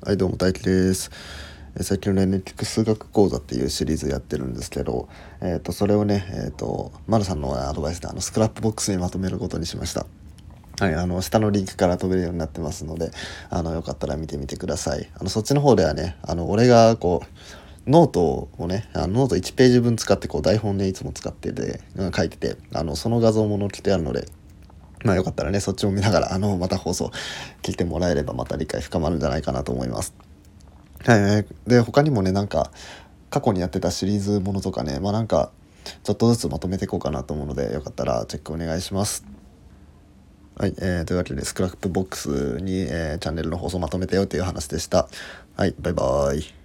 はい、どうも大輝です。最近のね、聞く数学講座っていうシリーズやってるんですけど、えっ、と、それをね、えっ、と、マルさんのアドバイスで、あの、 Scrapbox にまとめることにしました。はい、あの、下のリンクから飛べるようになってますので、あの、よかったら見てみてください。あの、そっちの方ではね、あの、俺がこう、ノートをね、あのノート1ページ分使って、こう、台本でいつも使ってて、書いてて、あの、その画像も載っけてあるので、まあよかったらね、そっちも見ながら、あの、また放送聞いてもらえればまた理解深まるんじゃないかなと思います。はい。で、他にもね、なんか、過去にやってたシリーズものとかね、まあなんか、ちょっとずつまとめていこうかなと思うので、よかったらチェックお願いします。はい、えー、というわけで、 Scrapbox に、えーチャンネルの放送まとめたよという話でした。はい、バイバーイ。